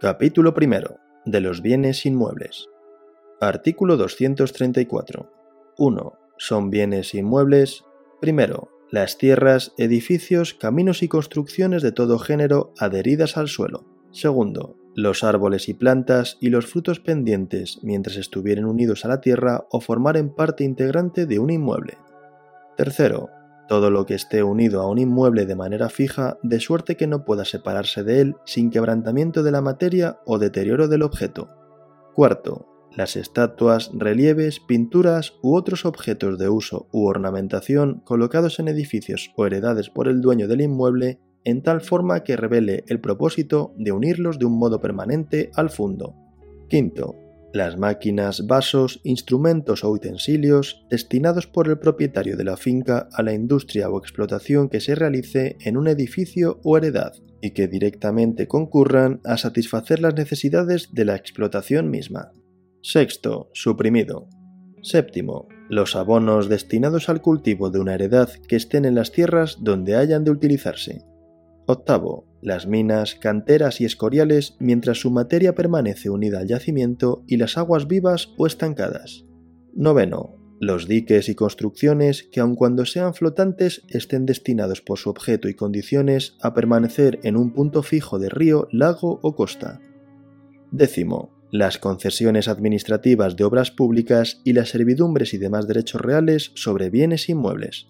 Capítulo primero. De los bienes inmuebles. Artículo 234. 1. Son bienes inmuebles. Primero, las tierras, edificios, caminos y construcciones de todo género adheridas al suelo. Segundo, los árboles y plantas y los frutos pendientes mientras estuvieren unidos a la tierra o formaren parte integrante de un inmueble. Tercero, todo lo que esté unido a un inmueble de manera fija, de suerte que no pueda separarse de él sin quebrantamiento de la materia o deterioro del objeto. Cuarto, las estatuas, relieves, pinturas u otros objetos de uso u ornamentación colocados en edificios o heredades por el dueño del inmueble en tal forma que revele el propósito de unirlos de un modo permanente al fondo. Quinto, las máquinas, vasos, instrumentos o utensilios destinados por el propietario de la finca a la industria o explotación que se realice en un edificio o heredad y que directamente concurran a satisfacer las necesidades de la explotación misma. Sexto, suprimido. Séptimo, los abonos destinados al cultivo de una heredad que estén en las tierras donde hayan de utilizarse. Octavo, las minas, canteras y escoriales mientras su materia permanece unida al yacimiento y las aguas vivas o estancadas. Noveno, los diques y construcciones que aun cuando sean flotantes estén destinados por su objeto y condiciones a permanecer en un punto fijo de río, lago o costa. Décimo, las concesiones administrativas de obras públicas y las servidumbres y demás derechos reales sobre bienes inmuebles.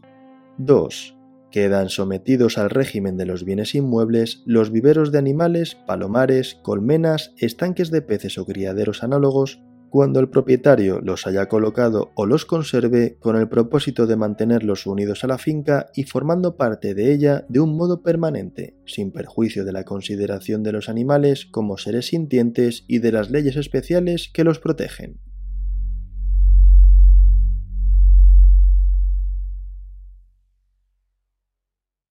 2 quedan sometidos al régimen de los bienes inmuebles los viveros de animales, palomares, colmenas, estanques de peces o criaderos análogos, cuando el propietario los haya colocado o los conserve con el propósito de mantenerlos unidos a la finca y formando parte de ella de un modo permanente, sin perjuicio de la consideración de los animales como seres sintientes y de las leyes especiales que los protegen.